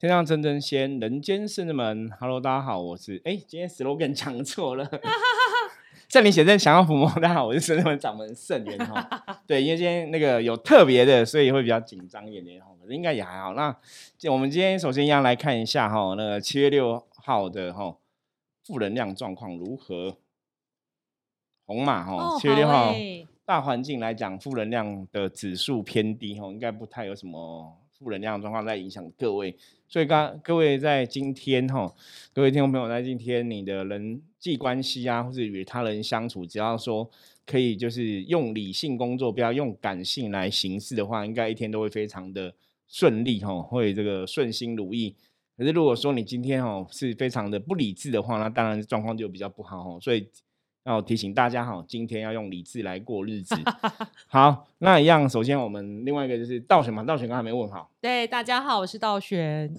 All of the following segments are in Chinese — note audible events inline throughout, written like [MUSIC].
天上真真仙，人间圣人们。Hello，大家好，我是哎，今天 slogan 讲错了。[LAUGHS] 圣灵写真想要抚摸，大家好，我是圣人们掌门圣元哈。对，因为今天那个有特别的，所以会比较紧张一点点哈。可是应该也还好。那我们今天首先要来看一下哈，那个七月六号的哈负能量状况如何？红马哈，七月六号大环境来讲，负能量的指数偏低哈，应该不太有什么负能量状况在影响各位。所以刚各位在今天哈，各位听众朋友在今天你的人际关系啊，或者与他人相处，只要说可以就是用理性工作，不要用感性来行事的话，应该一天都会非常的顺利哈，会这个顺心如意。可是如果说你今天哦是非常的不理智的话，那当然状况就比较不好哦。所以。要提醒大家哈，今天要用理智来过日子。[LAUGHS] 好，那一样，首先我们另外一个就是道玄嘛，道玄刚才没问好。对，大家好，我是道玄。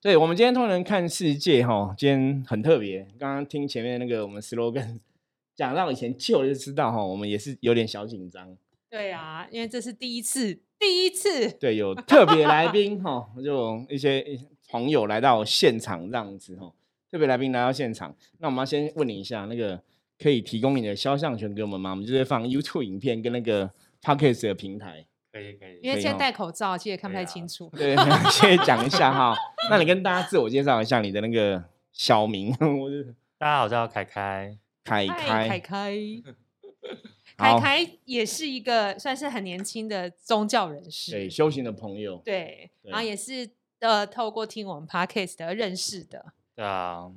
对，我们今天通人看世界哈，今天很特别。刚刚听前面那个我们 slogan [LAUGHS] 讲到以前旧就知道哈，我们也是有点小紧张。对啊，因为这是第一次，第一次。对，有 [LAUGHS] 特别来宾哈，就一些朋友来到现场这样子哈，特别来宾来到现场，那我们要先问你一下那个。可以提供你的肖像权给我们吗？我们就是放 YouTube 影片跟那个 Podcast 的平台。可以可以。因为现在戴口罩，其实也看不太清楚。对，先讲一下哈。[LAUGHS] 那你跟大家自我介绍一下你的那个小名。我 [LAUGHS] 大家好，我叫凯凯。凯凯凯凯。[LAUGHS] 凯凯也是一个算是很年轻的宗教人士，对修行的朋友。对，然后也是呃透过听我们 Podcast 而认识的。对啊，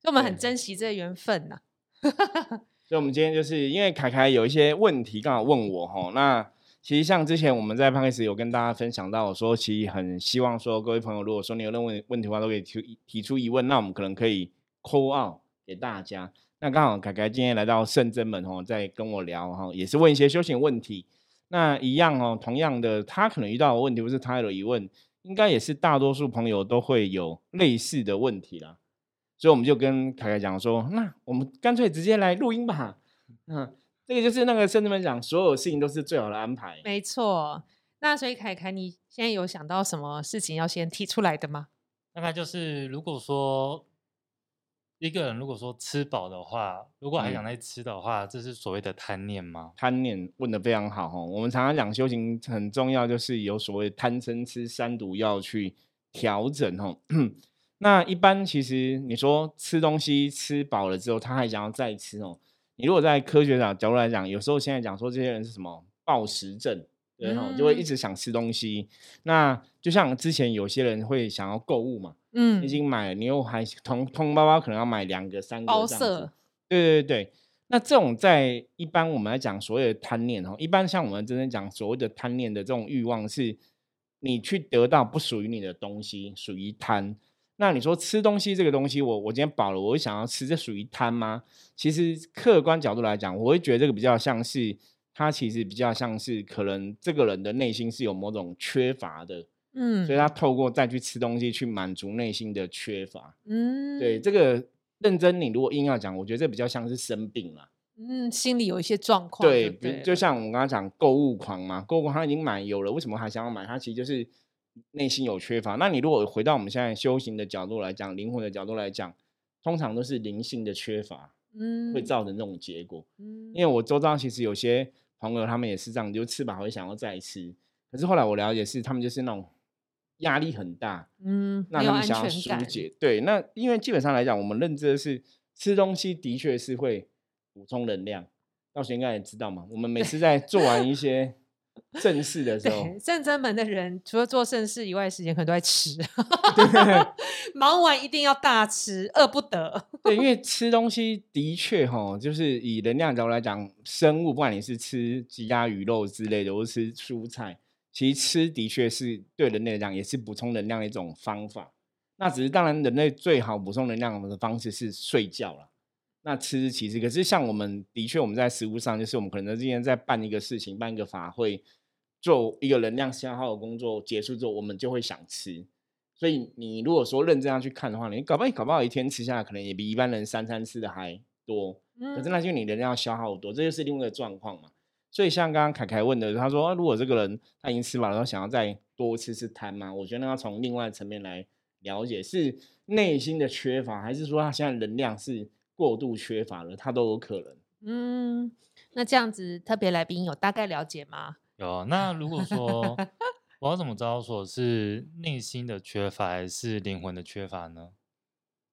所以我们很珍惜这个缘分呐。[LAUGHS] 所以，我们今天就是因为凯凯有一些问题，刚好问我哈。那其实像之前我们在 p o d 有跟大家分享到，说其实很希望说各位朋友，如果说你有任何问题的话，都可以提提出疑问，那我们可能可以 call out 给大家。那刚好凯凯今天来到圣真门哦，在跟我聊哈，也是问一些修行问题。那一样哦，同样的，他可能遇到的问题，不是他有疑问，应该也是大多数朋友都会有类似的问题啦。所以我们就跟凯凯讲说，那我们干脆直接来录音吧。嗯，这个就是那个圣人们讲，所有事情都是最好的安排。没错。那所以凯凯，你现在有想到什么事情要先提出来的吗？大概就是，如果说一个人如果说吃饱的话，如果还想再吃的话，这是所谓的贪念吗？贪念问的非常好哈。我们常常讲修行很重要，就是有所谓贪嗔痴三毒要去调整哈。那一般其实你说吃东西吃饱了之后，他还想要再吃哦。你如果在科学角角度来讲，有时候现在讲说这些人是什么暴食症，对哈，就会一直想吃东西。那就像之前有些人会想要购物嘛，嗯，已经买了，你又还通通包包可能要买两个三个包色，对对对。那这种在一般我们来讲所谓的贪念哦，一般像我们真正讲所谓的贪念的这种欲望，是你去得到不属于你的东西，属于贪。那你说吃东西这个东西，我我今天饱了，我会想要吃，这属于贪吗？其实客观角度来讲，我会觉得这个比较像是他其实比较像是可能这个人的内心是有某种缺乏的，嗯，所以他透过再去吃东西去满足内心的缺乏，嗯，对这个认真，你如果硬要讲，我觉得这比较像是生病了，嗯，心里有一些状况，对，比就像我们刚刚讲购物狂嘛，购物狂他已经买有了，为什么还想要买？他其实就是。内心有缺乏，那你如果回到我们现在修行的角度来讲，灵魂的角度来讲，通常都是灵性的缺乏，嗯，会造成这种结果。嗯，因为我周遭其实有些朋友，他们也是这样，就吃饱会想要再吃，可是后来我了解是，他们就是那种压力很大，嗯，那他们想要疏解。对，那因为基本上来讲，我们认知的是吃东西的确是会补充能量。到时应该也知道嘛，我们每次在做完一些。正事的时候，正真门的人除了做正事以外，时间可能都在吃。[LAUGHS] 忙完一定要大吃，饿不得。对，因为吃东西的确哈，就是以能量角度来讲，生物不管你是吃鸡鸭鱼肉之类的，或是吃蔬菜，其实吃的确是对人类来讲也是补充能量的一种方法。那只是当然，人类最好补充能量的方式是睡觉了。那吃其实，可是像我们的确，我们在食物上，就是我们可能今天在办一个事情，办一个法会，做一个能量消耗的工作结束之后，我们就会想吃。所以你如果说认真要去看的话，你搞不好搞不好一天吃下来，可能也比一般人三餐吃的还多。可是那就你能量消耗多，这就是另外一个状况嘛。所以像刚刚凯凯问的，他说如果这个人他已经吃饱了，他想要再多吃吃贪嘛？我觉得要从另外层面来了解，是内心的缺乏，还是说他现在能量是过度缺乏了？它都有可能。嗯，那这样子特别来宾有大概了解吗？有。那如果说 [LAUGHS] 我要怎么知道说是内心的缺乏还是灵魂的缺乏呢？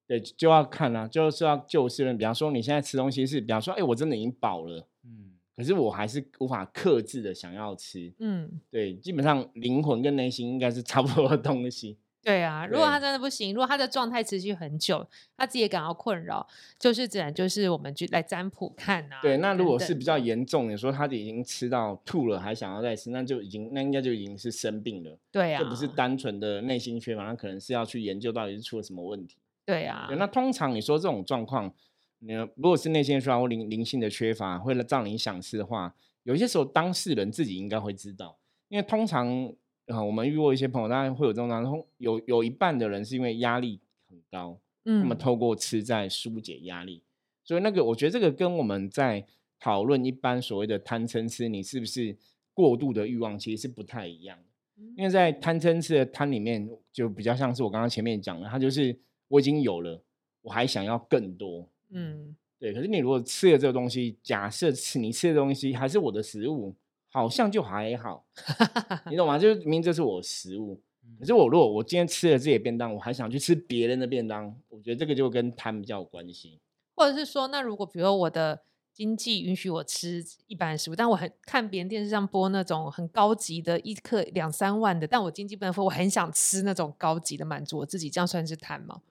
对，就要看啊，就是要就事论。比方说，你现在吃东西是，比方说，哎，我真的已经饱了，嗯，可是我还是无法克制的想要吃，嗯，对，基本上灵魂跟内心应该是差不多的东西。对啊，如果他真的不行，如果他的状态持续很久，他自己也感到困扰，就是自然就是我们去来占卜看啊。对，那如果是比较严重，你说他已经吃到吐了，还想要再吃，那就已经那应该就已经是生病了。对啊，就不是单纯的内心缺乏，那可能是要去研究到底是出了什么问题。对啊，那通常你说这种状况，你如果是内心缺乏或灵灵性的缺乏，会让你想吃的话，有些时候当事人自己应该会知道，因为通常啊，我们遇过一些朋友，当然会有这种状况，有有一半的人是因为压力很高，嗯，那么透过吃在疏解压力，所以那个我觉得这个跟我们在讨论一般所谓的贪嗔痴，你是不是过度的欲望，其实是不太一样的，因为在贪嗔痴的贪里面，就比较像是我刚刚前面讲的，它就是。我已经有了，我还想要更多。嗯，对。可是你如果吃了这个东西，假设吃你吃的东西还是我的食物，好像就还好，[LAUGHS] 你懂吗？就是明明这是我食物，可是我如果我今天吃了自己的便当，我还想去吃别人的便当，我觉得这个就跟贪比较有关系。或者是说，那如果比如说我的经济允许我吃一般食物，但我很看别人电视上播那种很高级的，一克两三万的，但我经济不能付，我很想吃那种高级的，满足我自己，这样算是贪吗？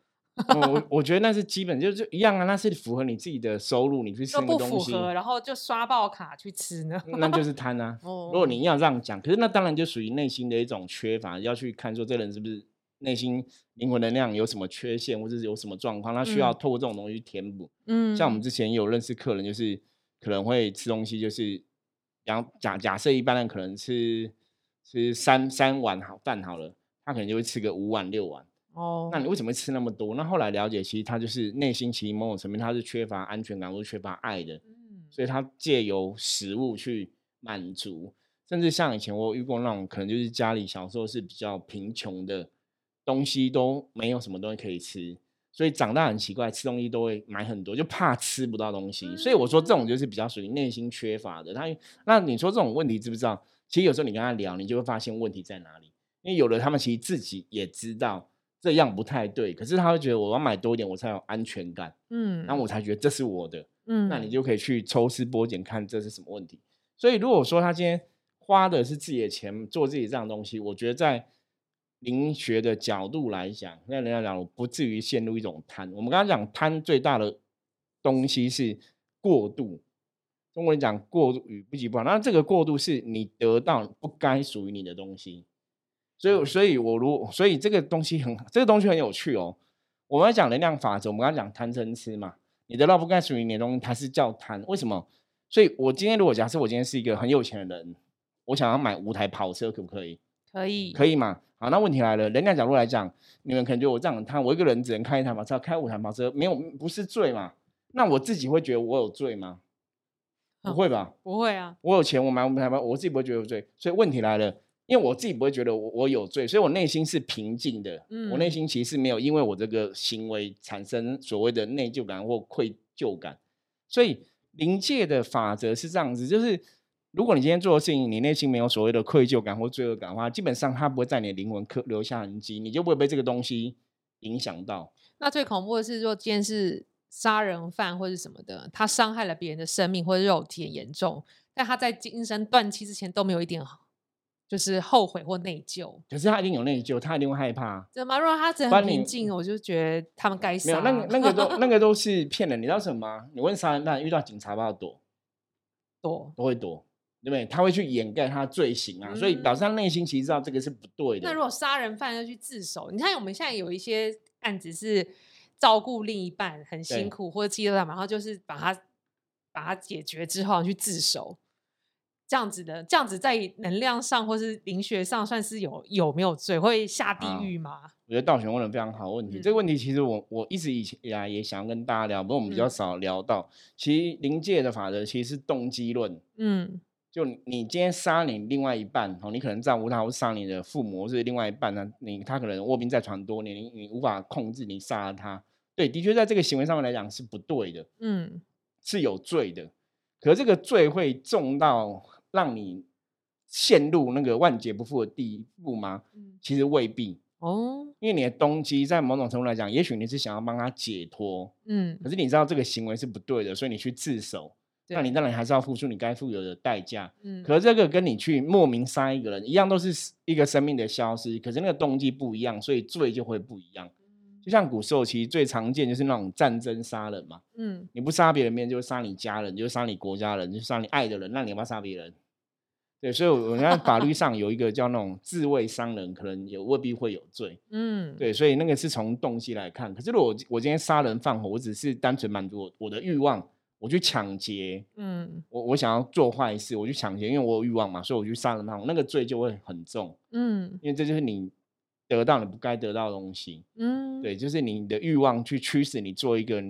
我我觉得那是基本，就就一样啊，那是符合你自己的收入，你去吃那个东西，然后就刷爆卡去吃呢，那就是贪啊。[LAUGHS] 如果你要这样讲，可是那当然就属于内心的一种缺乏，要去看说这人是不是内心灵魂能量有什么缺陷，或者是有什么状况，他需要透过这种东西去填补。嗯，像我们之前有认识客人，就是可能会吃东西，就是然后假假设一般人可能吃吃三三碗好饭好了，他可能就会吃个五碗六碗。哦，那你为什么会吃那么多？那后来了解，其实他就是内心其实某种层面他是缺乏安全感或缺乏爱的，嗯，所以他借由食物去满足，甚至像以前我遇过那种可能就是家里小时候是比较贫穷的，东西都没有什么东西可以吃，所以长大很奇怪，吃东西都会买很多，就怕吃不到东西。所以我说这种就是比较属于内心缺乏的。他那你说这种问题知不知道？其实有时候你跟他聊，你就会发现问题在哪里，因为有的他们其实自己也知道。这样不太对，可是他会觉得我要买多一点，我才有安全感，嗯，然后我才觉得这是我的，嗯，那你就可以去抽丝剥茧看这是什么问题。所以如果说他今天花的是自己的钱做自己这样东西，我觉得在灵学的角度来讲，那人家讲不至于陷入一种贪。我们刚刚讲贪最大的东西是过度，中国人讲过度与不及不好，那这个过度是你得到不该属于你的东西。所以，所以我如，所以这个东西很，这个东西很有趣哦。我们要讲能量法则，我们刚刚讲贪嗔痴嘛，你得到不该属于你的东西，它是叫贪。为什么？所以我今天如果假设我今天是一个很有钱的人，我想要买五台跑车，可不可以？可以，可以嘛？好，那问题来了，能量角度来讲，你们可能觉得我这样贪，我一个人只能开一台跑车，开五台跑车，没有不是罪嘛？那我自己会觉得我有罪吗？不会吧？不会啊。我有钱，我买五台跑，我自己不会觉得有罪。所以问题来了。因为我自己不会觉得我我有罪，所以我内心是平静的。嗯，我内心其实没有因为我这个行为产生所谓的内疚感或愧疚感。所以临界的法则是这样子，就是如果你今天做的事情，你内心没有所谓的愧疚感或罪恶感的话，基本上它不会在你的灵魂刻留下痕迹，你就不会被这个东西影响到。那最恐怖的是若，今天是杀人犯或者什么的，他伤害了别人的生命或者肉体很严重，但他在精神断气之前都没有一点好。就是后悔或内疚，可是他一定有内疚，他一定会害怕。怎么？如果他真的很平静，我就觉得他们该死。没有，那那个都 [LAUGHS] 那个都是骗人。你知道什么吗？你问杀人犯遇到警察不要躲，躲都会躲，对不对？他会去掩盖他罪行啊，所以表示他内心其实知道这个是不对的。那如果杀人犯要去自首，你看我们现在有一些案子是照顾另一半很辛苦或者妻子干嘛，然后就是把他把他解决之后去自首。这样子的，这样子在能量上或是灵学上算是有有没有罪，会下地狱吗？我觉得道玄问的非常好问题。这个问题其实我我一直以前来也想要跟大家聊，不过我们比较少聊到。其实灵界的法则其实是动机论。嗯，就你你今天杀你另外一半哦，你可能照顾他，或杀你的父母，或是另外一半呢？你他可能卧病在床多年，你你无法控制，你杀了他，对，的确在这个行为上面来讲是不对的，嗯是有罪的。可这个罪会重到让你陷入那个万劫不复的地步吗？嗯其实未必，哦因为你的动机在某种程度来讲，也许你是想要帮他解脱，嗯可是你知道这个行为是不对的，所以你去自首，那你对当然还是要付出你该付有的代价。嗯可是这个跟你去莫名杀一个人一样，都是一个生命的消失，可是那个动机不一样，所以罪就会不一样。就像古时候其实最常见就是那种战争杀人嘛，嗯你不杀别人面，就会杀你家人，就会杀你国家人，就杀你爱的人，那你要不要杀别人？对，所以我 [LAUGHS] 们看法律上有一个叫那种自卫伤人，可能也未必会有罪。嗯对，所以那个是从动机来看。可是如果我我今天杀人放火，我只是单纯满足我我的欲望，我去抢劫，嗯我我想要做坏事，我去抢劫，因为我有欲望嘛，所以我去杀人放火，那个罪就会很重，嗯因为这就是你得到你不该得到的东西。嗯，对，就是你的欲望去驱使你做一个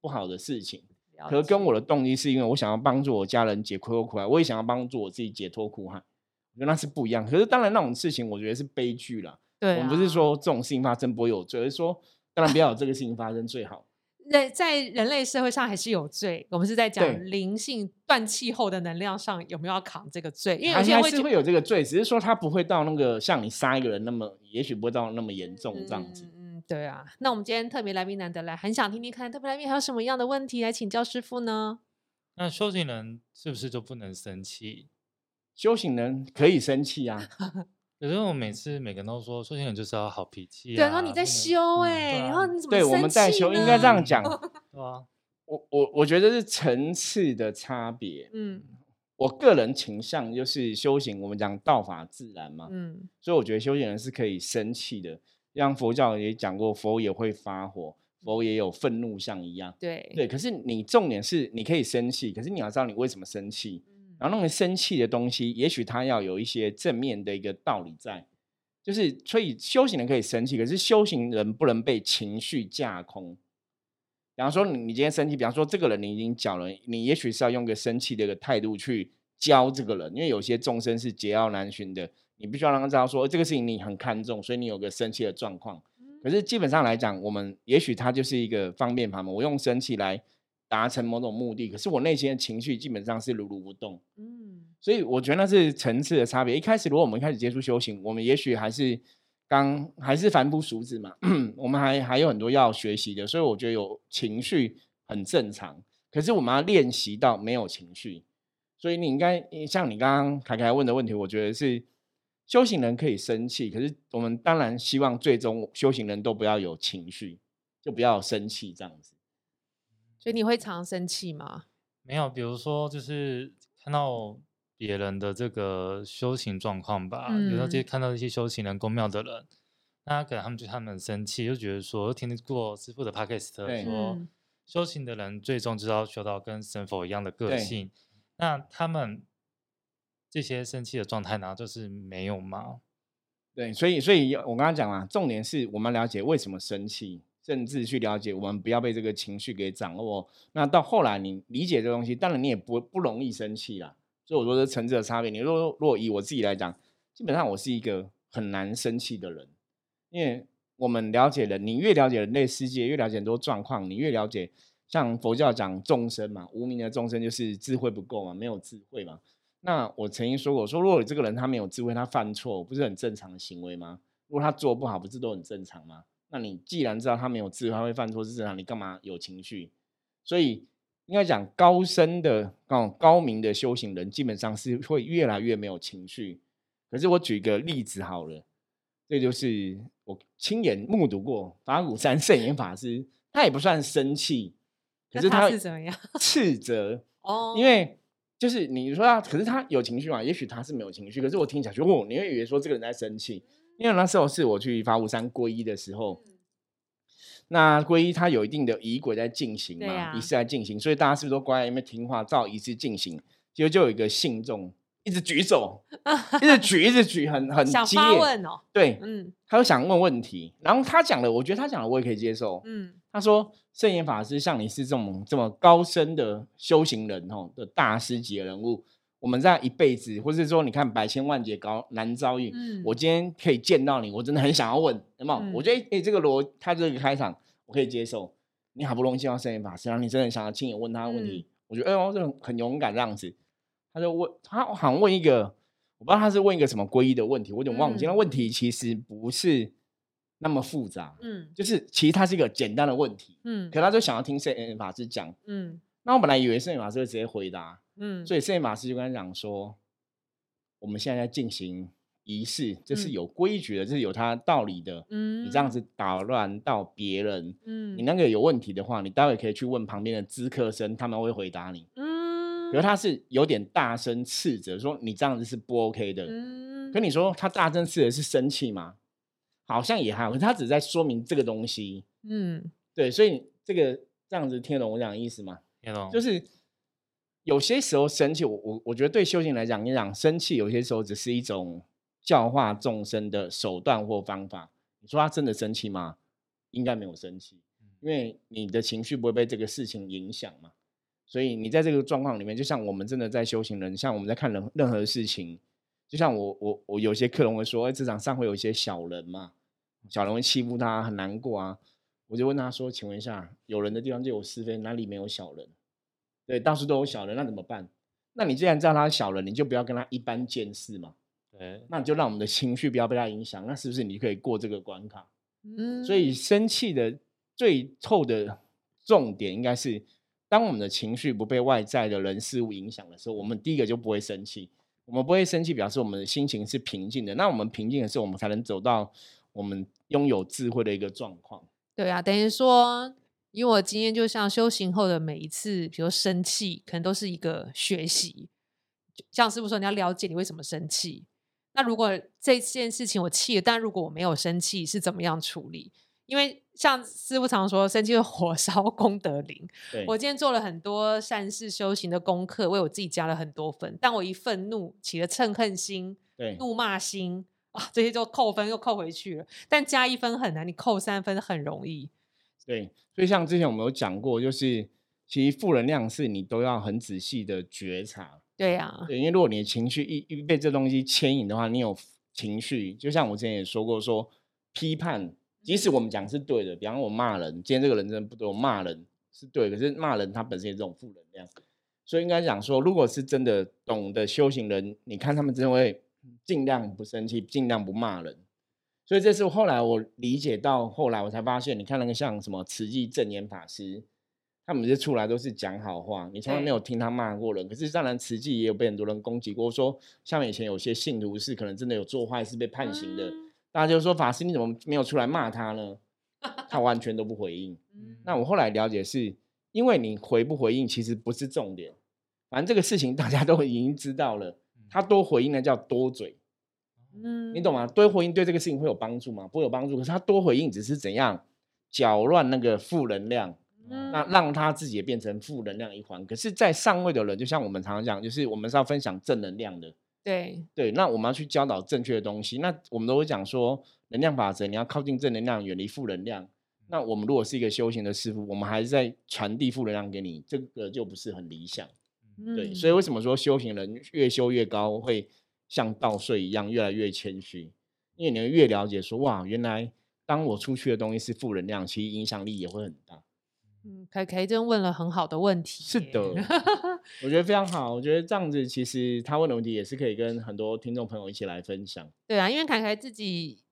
不好的事情。可是跟我的动机是因为我想要帮助我家人解脱苦海，我也想要帮助我自己解脱苦海，我觉得那是不一样。可是当然那种事情，我觉得是悲剧啦。对、啊，我们不是说这种事情发生不会有罪，而是说当然不要有这个事情发生最好。在在人类社会上还是有罪，我们是在对讲灵性断气后的能量上有没有要扛这个罪，因为有还些人会觉还是会有这个罪，只是说他不会到那个像你杀一个人那么，也许不会到那么严重这样子。嗯，对啊。那我们今天特别来宾难得来，很想听听看特别来宾还有什么样的问题来请教师傅呢？那修行人是不是就不能生气？修行人可以生气啊，可是我每次每个人都说修行人就是要好脾气、啊，对，然后你在修嗯哎、然后你怎么对，我们在修应该这呢样讲。[LAUGHS] 对啊，我我我觉得是层次的差别。嗯我个人倾向就是修行，我们讲道法自然嘛，嗯所以我觉得修行人是可以生气的。像佛教也讲过，佛也会发火，佛也有愤怒像一样。对对，可是你重点是你可以生气，可是你要知道你为什么生气。嗯然后那个生气的东西，也许它要有一些正面的一个道理在，就是所以修行人可以生气，可是修行人不能被情绪架空。比方说你你今天生气，比方说这个人你已经教了，你也许是要用个生气的一个态度去教这个人，因为有些众生是桀骜难驯的，你必须要让他知道说这个事情你很看重，所以你有个生气的状况。可是基本上来讲，我们也许它就是一个方便法门，我用生气来达成某种目的，可是我内心的情绪基本上是如如不动。嗯所以我觉得那是层次的差别。一开始如果我们一开始接触修行，我们也许还是刚还是凡夫俗子嘛，[CLEARS THROAT] 我们还还有很多要学习的，所以我觉得有情绪很正常。可是我们要练习到没有情绪，所以你应该像你刚刚凯凯问的问题，我觉得是修行人可以生气，可是我们当然希望最终修行人都不要有情绪，就不要生气这样子。所以你会常生气吗？没有，比如说就是看到别人的这个修行状况吧，有时候就嗯看到一些修行人、公庙的人，那可能他们就他们很生气，就觉得说，听过师傅的 podcast 说，嗯修行的人最终就是要修到跟神佛一样的个性，那他们这些生气的状态呢，就是没有吗？对，所以所以我刚刚讲了，重点是我们了解为什么生气，甚至去了解我们不要被这个情绪给掌握。那到后来你理解这东西，当然你也不不容易生气啦。所以我说这层次的差别。你如果如果以我自己来讲，基本上我是一个很难生气的人，因为我们了解人，你越了解人类世界，越了解很多状况，你越了解像佛教讲众生嘛，无名的众生就是智慧不够嘛，没有智慧嘛。那我曾经说过，说如果这个人他没有智慧，他犯错不是很正常的行为吗？如果他做不好，不是都很正常吗？那你既然知道他没有智慧，他会犯错是正常，你干嘛有情绪？所以应该讲高深的、高高明的修行人，基本上是会越来越没有情绪。可是我举个例子好了，这就是我亲眼目睹过法鼓山圣严法师，他也不算生气，可是他是怎么样？[LAUGHS] 斥责，哦，因为就是你说他，可是他有情绪嘛？也许他是没有情绪，可是我听起来就哦，你会以为说这个人在生气，因为那时候是我去法鼓山皈依的时候，嗯。那皈依它有一定的仪轨在进行嘛，仪式在进行，所以大家是不是都乖在那边听话，照仪式进行？结果就有一个信众一直举手，一直 [LAUGHS] 举，一直举，很很想激烈，发问哦，对，嗯。他就想问问题，然后他讲的，我觉得他讲的我也可以接受，嗯。他说：“圣严法师像你是这种这么高深的修行人哦的大师级的人物，我们这样一辈子，或是说你看百千万劫高难遭遇，嗯我今天可以见到你，我真的很想要问，有没有？嗯我觉得哎、诶这个逻他这个开场我可以接受。你好不容易见到圣严法师，然后你真的想要亲眼问他问题，我觉得哎呦，这种很勇敢这样子。他就问他好像问一个，我不知道他是问一个什么皈依的问题，我有点忘记。嗯那问题其实不是那么复杂，嗯就是其实它是一个简单的问题，嗯可他就想要听圣严法师讲。嗯那我本来以为圣严法师会直接回答，嗯，所以圣严法师就跟他讲说，我们现在在进行仪式，这是嗯有规矩的，这是有它道理的。嗯你这样子打乱到别人，嗯你那个有问题的话，你待会可以去问旁边的资科生，他们会回答你。嗯，可是他是有点大声斥责说你这样子是不 OK 的。嗯可你说他大声斥责是生气吗？好像也还好，可是他只是在说明这个东西。嗯对，所以这个这样子听得懂我讲的意思吗？听懂？就是有些时候生气，我我我觉得对修行来讲，你讲生气，有些时候只是一种教化众生的手段或方法。你说他真的生气吗？应该没有生气，因为你的情绪不会被这个事情影响嘛。所以你在这个状况里面，就像我们真的在修行人，像我们在看任任何事情，就像我我我有些客人会说，哎，职场上会有一些小人嘛，小人会欺负他，很难过啊。我就问他说，请问一下，有人的地方就有是非，哪里没有小人？对，到处都有小人，那怎么办？那你既然知道他是小人，你就不要跟他一般见识嘛。对，那你就让我们的情绪不要被他影响，那是不是你可以过这个关卡？嗯，所以生气的最后的重点应该是，当我们的情绪不被外在的人事物影响的时候，我们第一个就不会生气。我们不会生气，表示我们的心情是平静的。那我们平静的时候，我们才能走到我们拥有智慧的一个状况。对啊，等于说，因为我经验就像修行后的每一次，比如生气，可能都是一个学习。就像师傅说，你要了解你为什么生气。那如果这件事情我气了，但如果我没有生气，是怎么样处理？因为像师傅常说，生气会火 [LAUGHS] 烧功德林。我今天做了很多善事修行的功课，为我自己加了很多分，但我一愤怒起了嗔恨心、怒骂心啊，这些就扣分又扣回去了。但加一分很难，你扣三分很容易。对，所以像之前我们有讲过，就是其实负能量是你都要很仔细的觉察。对呀、对，因为如果你的情绪一一被这东西牵引的话，你有情绪，就像我之前也说过说批判，即使我们讲是对的，比方我骂人，今天这个人真的不对，我骂人是对，可是骂人他本身也是这种负能量，所以应该讲说，如果是真的懂得修行人，你看他们真的会尽量不生气，尽量不骂人。所以这是后来我理解到，后来我才发现，你看那个像什么慈济正言法师，他们这出来都是讲好话，你从来没有听他骂过人。可是当然，慈济也有被很多人攻击过，说像以前有些信徒是可能真的有做坏事被判刑的，嗯大家就说法师你怎么没有出来骂他呢？他完全都不回应。[LAUGHS] 嗯那我后来了解是，因为你回不回应其实不是重点，反正这个事情大家都已经知道了，他多回应那叫多嘴。嗯你懂吗？多回应对这个事情会有帮助吗？不会有帮助。可是他多回应只是怎样搅乱那个负能量，那嗯让他自己也变成负能量一环。可是，在上位的人，就像我们常常讲，就是我们是要分享正能量的。对，对，那我们要去教导正确的东西。那我们都会讲说，能量法则，你要靠近正能量，远离负能量。那我们如果是一个修行的师傅，我们还是在传递负能量给你，这个就不是很理想。对，所以嗯为什么说修行人越修越高，会像稻穗一样越来越谦虚？因为你会越了解说，哇，原来当我出去的东西是负能量，其实影响力也会很大。嗯，凯凯真问了很好的问题。是的，我觉得非常 [LAUGHS] 好。我觉得这样子，其实他问的问题也是可以跟很多听众朋友一起来分享。对啊，因为凯凯自己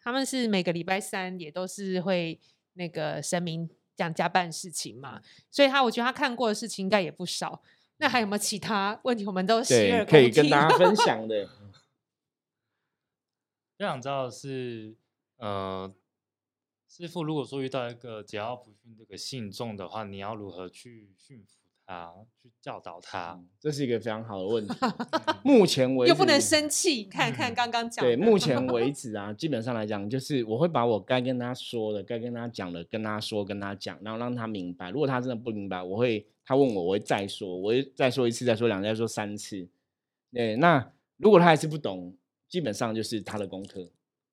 他们是每个礼拜三也都是会那个声明讲加办事情嘛，所以他我觉得他看过的事情应该也不少。那还有没有其他问题？我们都洗，耳可以跟大家分 [LAUGHS] 享的。我想知道是，呃，师傅如果说遇到一个桀骜不驯这个信众的话，你要如何去驯服他，去教导他？嗯这是一个非常好的问题。[LAUGHS] 目前为止又不能生气，看看嗯刚刚讲的。对，目 [LAUGHS] 前为止啊，基本上来讲，就是我会把我该跟他说的、该跟他讲的，跟他说、跟他讲，然后让他明白。如果他真的不明白，我会他问我，我会再说，我会再说一次，再说两次，再说三次。对，那如果他还是不懂，基本上就是他的功课。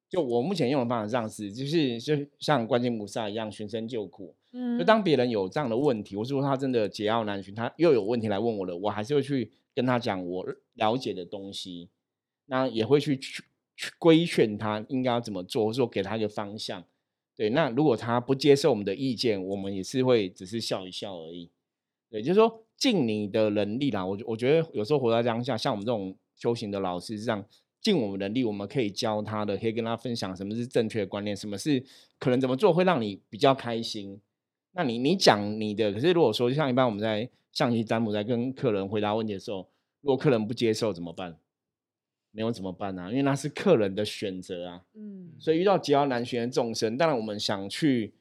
就我目前用的方法这样子，就是就像观音菩萨一样寻声救苦。嗯，就当别人有这样的问题，我是说他真的桀骜难寻，他又有问题来问我了，我还是会去跟他讲我了解的东西，那也会去去去规劝他应该要怎么做，或者说给他一个方向。对，那如果他不接受我们的意见，我们也是会只是笑一笑而已。对，就是说尽你的能力啦。我我觉得有时候活在当下，像我们这种修行的老师，这样尽我们能力，我们可以教他的，可以跟他分享什么是正确的观念，什么是可能怎么做会让你比较开心。那你你讲你的，可是如果说像一般我们在象棋占卜在跟客人回答问题的时候，如果客人不接受怎么办？没有怎么办啊？因为那是客人的选择啊。嗯，所以遇到桀骜难寻的众生，当然我们想去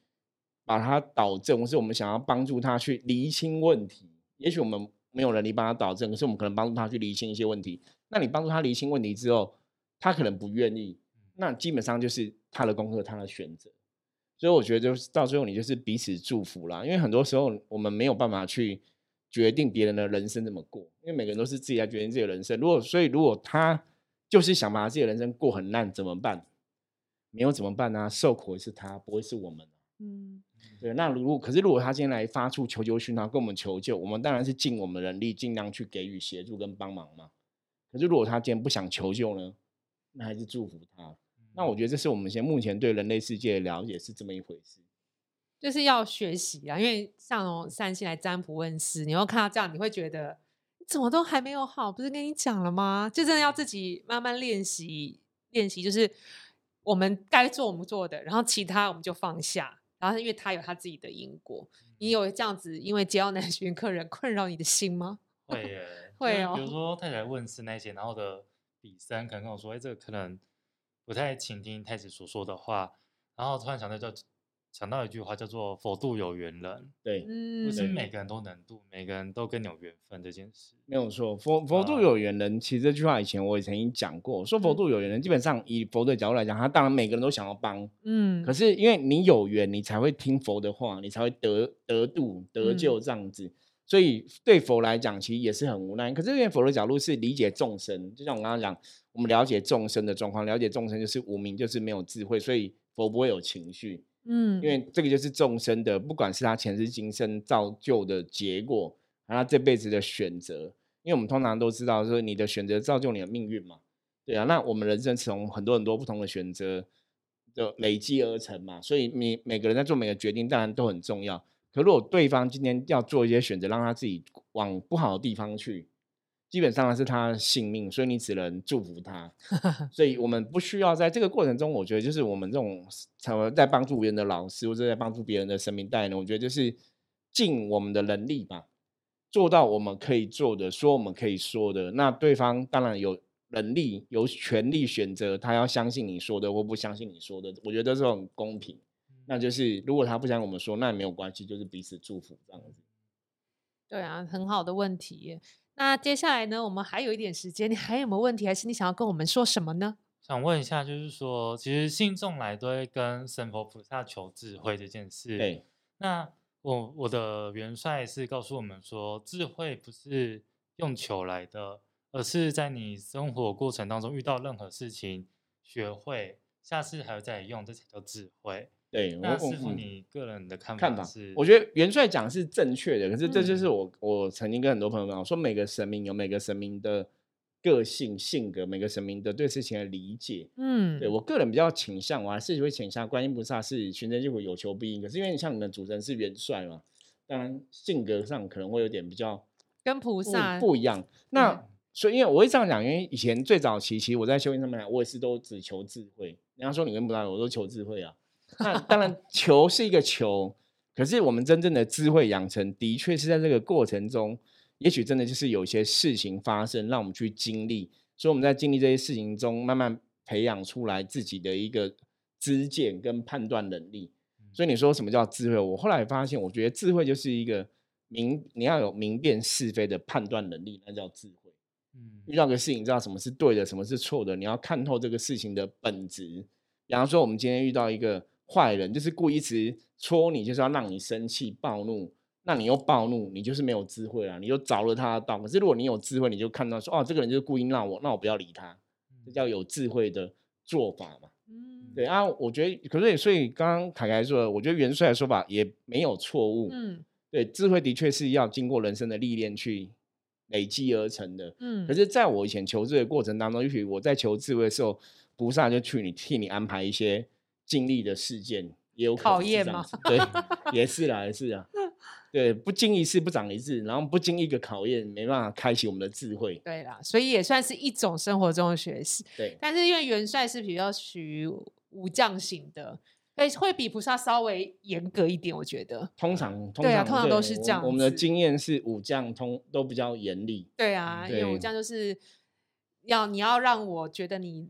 把它导正，或是我们想要帮助他去厘清问题。也许我们没有能力帮他导正，可是我们可能帮助他去厘清一些问题。那你帮助他厘清问题之后，他可能不愿意，那基本上就是他的功课，他的选择。所以我觉得，就是到最后，你就是彼此祝福啦。因为很多时候，我们没有办法去决定别人的人生怎么过，因为每个人都是自己来决定自己的人生。如果所以，如果他就是想把自己的人生过很烂，怎么办？没有怎么办呢？受苦的是他，不会是我们。嗯，对，那如果可是如果他今天来发出求救讯号，跟我们求救，我们当然是尽我们的能力，尽量去给予协助跟帮忙嘛。可是如果他今天不想求救呢，那还是祝福他。那我觉得这是我们现在目前对人类世界的了解是这么一回事。就是要学习啊，因为像那种善心来占卜问事，你会看到这样，你会觉得怎么都还没有好，不是跟你讲了吗？就真的要自己慢慢练习，练习就是我们该做我们做的，然后其他我们就放下。然后因为他有他自己的因果，你有这样子因为桀骜难驯客人困扰你的心吗？会 [LAUGHS] 耶，会哦比哦。如 [LAUGHS] 说太太问是那些，然后的比三可能跟我说，哎，这个可能不太倾听太子所说的话，然后突然想到叫想到一句话叫做“佛度有缘人对，”，嗯不是每个人都能度，每个人都跟你有缘分这件事。没有错。佛佛度啊有缘人，其实这句话以前我也曾经讲过，说佛嗯度有缘人，基本上以佛的角度来讲，他当然每个人都想要帮，嗯可是因为你有缘，你才会听佛的话，你才会得得度得嗯救这样子。所以对佛来讲，其实也是很无奈。可是因为佛的角度是理解众生，就像我刚刚讲，我们了解众生的状况，了解众生就是无名，就是没有智慧，所以佛不会有情绪，嗯，因为这个就是众生的，不管是他前世今生造就的结果，还是他这辈子的选择。因为我们通常都知道，说你的选择造就你的命运嘛，对啊。那我们人生从很多很多不同的选择的累积而成嘛，所以你每个人在做每个决定，当然都很重要。可如果对方今天要做一些选择，让他自己往不好的地方去，基本上是他的性命，所以你只能祝福他。[LAUGHS] 所以我们不需要在这个过程中，我觉得就是我们这种成为在帮助别人的老师，或者在帮助别人的生命带呢，我觉得就是尽我们的能力吧，做到我们可以做的，说我们可以说的。那对方当然有能力、有权利选择他要相信你说的或不相信你说的，我觉得这是很公平。那就是如果他不想我们说，那也没有关系，就是彼此祝福这样子。对啊，很好的问题耶。那接下来呢，我们还有一点时间，你还有没有问题？还是你想要跟我们说什么呢？想问一下，就是说，其实信众来都会跟神佛菩萨求智慧这件事。对，那我我的元帅是告诉我们说，智慧不是用求来的，而是在你生活过程当中遇到任何事情，学会，下次还要再用，这才叫智慧。对，那我师傅，嗯你个人的看看法是？，我觉得元帅讲是正确的，可是这就是嗯我、我曾经跟很多朋友讲说，每个神明有每个神明的个性、性格，每个神明的对事情的理解。嗯，对我个人比较倾向，我还是会倾向观音菩萨是全真救苦有求必应，可是因为你像你们主神是元帅嘛，当然性格上可能会有点比较跟菩不萨不一样。那嗯所以因为我会这样讲，因为以前最早期，其实我在修行上面，我也是都只求智慧。人家说你跟不萨，我都求智慧啊。[LAUGHS] 那当然，求是一个求，可是我们真正的智慧养成，的确是在这个过程中，也许真的就是有一些事情发生，让我们去经历。所以我们在经历这些事情中，慢慢培养出来自己的一个知见跟判断能力。所以你说什么叫智慧？我后来发现，我觉得智慧就是一个明，你要有明辨是非的判断能力，那叫智慧。嗯遇到个事情，知道什么是对的，什么是错的，你要看透这个事情的本质。比方说，我们今天遇到一个坏人，就是故意一直戳你，就是要让你生气、暴怒，那你又暴怒，你就是没有智慧啊，你就着了他的道。可是如果你有智慧，你就看到说，哦，这个人就是故意让我，那我不要理他，这叫有智慧的做法嘛。嗯，对啊，我觉得，可是也所以刚刚凯凯说的，我觉得元帅的说法也没有错误。嗯对，智慧的确是要经过人生的历练去累积而成的。嗯，可是，在我以前求智的过程当中，也许我在求智慧的时候，菩萨就去你替你安排一些经历的事件，也有可考验吗对，[LAUGHS] 也是啦，也是啊。对，不经一事不长一智，然后不经一个考验，没办法开启我们的智慧。对啦，所以也算是一种生活中的学习。对，但是因为元帅是比较属于武将型的，所以会比菩萨稍微严格一点，我觉得。通常通常对啊通常都是这样我们的经验是武将通都比较严厉。对啊，因为武将就是要你要让我觉得你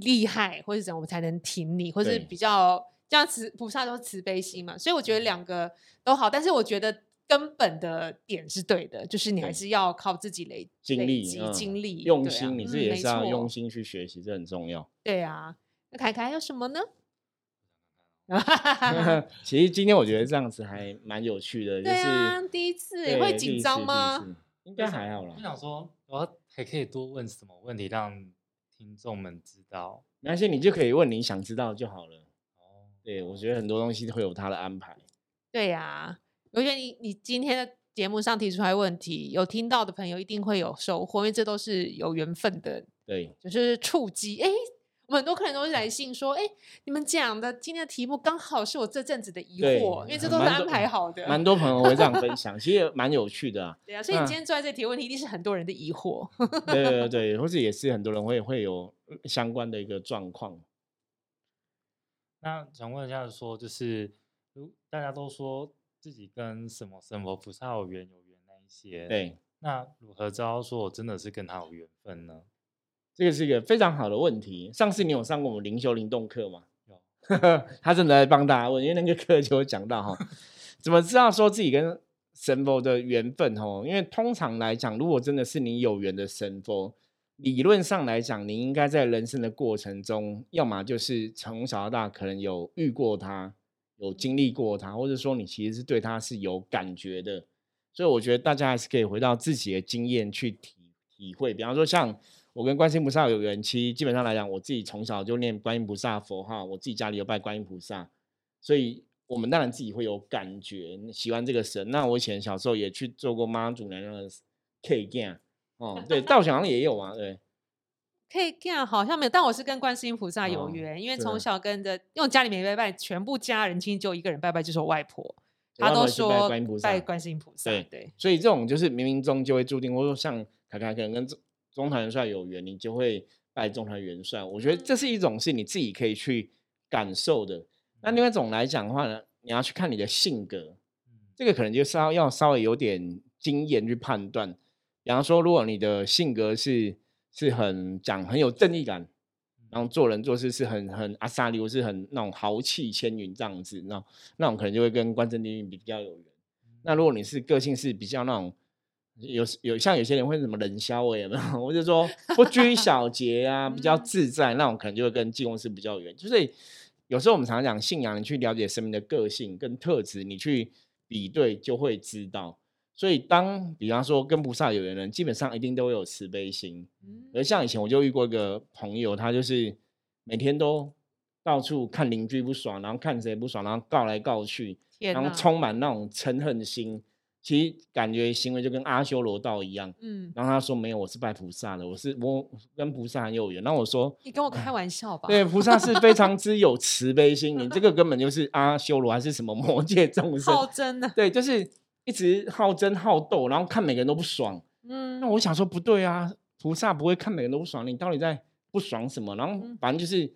厉害，或是怎么，我才能挺你，或是比较这样慈菩萨都是慈悲心嘛，所以我觉得两个都好，但是我觉得根本的点是对的，就是你还是要靠自己累经历、累积嗯经历、用心，你自己也是要用心去学习，这很重要。对啊，那凯凯还有什么呢？[LAUGHS] [LAUGHS] 其实今天我觉得这样子还蛮有趣的，就对啊，第一次对会紧张吗？应该还好啦我。想说，我要还可以多问什么问题，让听众们知道。没关系，你就可以问你想知道就好了。哦，对，我觉得很多东西会有他的安排。对呀、我觉得你你今天的节目上提出来问题，有听到的朋友一定会有收获，因为这都是有缘分的，对，就是触及。哎，我很多客人都是来信说，哎，你们讲的今天的题目刚好是我这阵子的疑惑，因为这都是安排好的。蛮多朋友会这样分享，其实蛮有趣的啊。对啊，所以你今天坐在这里提问题，一定是很多人的疑惑。对 [LAUGHS] 对对对，或者也是很多人会会有相关的一个状况。那想问一下说就是如大家都说自己跟什么什么菩萨有缘有缘那一些，，对，那如何知道说我真的是跟他有缘分呢？这个是一个非常好的问题。上次你有上过我们灵修灵动课吗？有，[LAUGHS] 他真的在帮大家问，因为那个课就有讲到哈，[LAUGHS] 怎么知道说自己跟神佛的缘分哦？因为通常来讲，如果真的是你有缘的神佛，理论上来讲，你应该在人生的过程中，要么就是从小到大可能有遇过他，有经历过他，或者说你其实是对他是有感觉的。所以我觉得大家还是可以回到自己的经验去体体会。比方说，像我跟观世音菩萨有缘，其实基本上来讲，我自己从小就念观音菩萨佛号，我自己家里有拜观音菩萨，所以我们当然自己会有感觉，喜欢这个神。那我以前小时候也去做过妈祖娘娘的 K 件哦，对，道 [LAUGHS] 小好像也有啊，对，可以这样，好像没有，但我是跟观世音菩萨有哦缘，因为从小跟着，因为家里没拜拜，全部家人亲戚就一个人拜拜，就是我外婆，我外她都说观音菩萨拜观世音菩萨，对对。所以这种就是冥冥中就会注定，或者说像凯凯可能跟中中团元帅有缘，你就会拜中团元帅。我觉得这是一种是你自己可以去感受的。那另外一种来讲的话呢，你要去看你的性格，嗯这个可能就稍要稍微有点经验去判断。比方说，如果你的性格是是很讲很有正义感，然后做人做事是很很阿萨利，或是很那种豪气千云这样子，那那种可能就会跟关正帝比较有缘。那如果你是个性是比较那种有有像有些人会什么冷笑话有没有？[LAUGHS] 或者说不拘小节啊，比较嗯自在那种，可能就会跟济公司比较远。就是有时候我们常常讲信仰，你去了解生命的个性跟特质，你去比对就会知道。所以当比方说跟菩萨有缘的人，基本上一定都会有慈悲心。嗯而像以前我就遇过一个朋友，他就是每天都到处看邻居不爽，然后看谁不爽，然后告来告去，然后充满那种嗔恨心。其实感觉行为就跟阿修罗道一样。嗯，然后他说没有，我是拜菩萨的，我是我跟菩萨很有缘。然后我说，你跟我开玩笑吧？对，菩萨是非常之有慈悲心，你这个根本就是阿修罗还是什么魔界众生？好真的，对，就是一直好争好斗，然后看每个人都不爽。嗯，那我想说不对啊，菩萨不会看每个人都不爽，你到底在不爽什么？然后嗯反正就是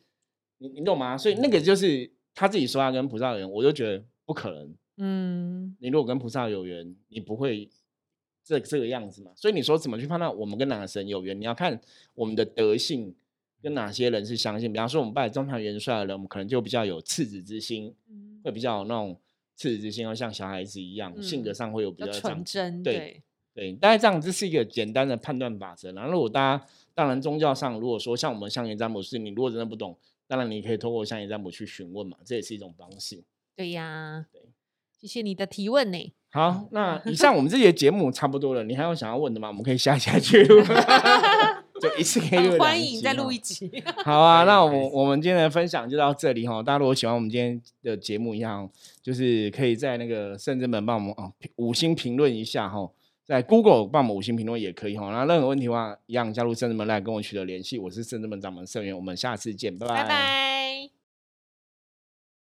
你你懂吗？所以那个就是他自己说他跟菩萨的缘，我就觉得不可能。嗯你如果跟菩萨有缘，你不会这这个样子嘛？所以你说怎么去判断我们跟哪个神有缘？你要看我们的德性跟哪些人是相信。比方说我们拜中堂元帅的人，我们可能就比较有赤子之心，嗯，会比较有那种赤子之心，要像小孩子一样，性格嗯上会有比比较纯真，对对，大概这样，这是一个简单的判断法则。然后，如果大家当然宗教上，如果说像我们象眼占卜师，你如果真的不懂，当然你可以透过象眼占卜去询问嘛，这也是一种方式。对呀，对，谢谢你的提问呢。好，那 [LAUGHS] 以上我们这节节目差不多了，你还有想要问的吗？我们可以下下去录。[LAUGHS] 就一次可以欢迎再录一集。好啊，[LAUGHS] 那我我们今天的分享就到这里哈。大家如果喜欢我们今天的节目一样，就是可以在那个圣真门帮我们啊五星评论一下哈，在 Google 帮我们五星评论也可以哈。那任何问题的话，一样加入圣真门来跟我取得联系。我是圣真门掌门盛元，我们下次见，拜拜拜。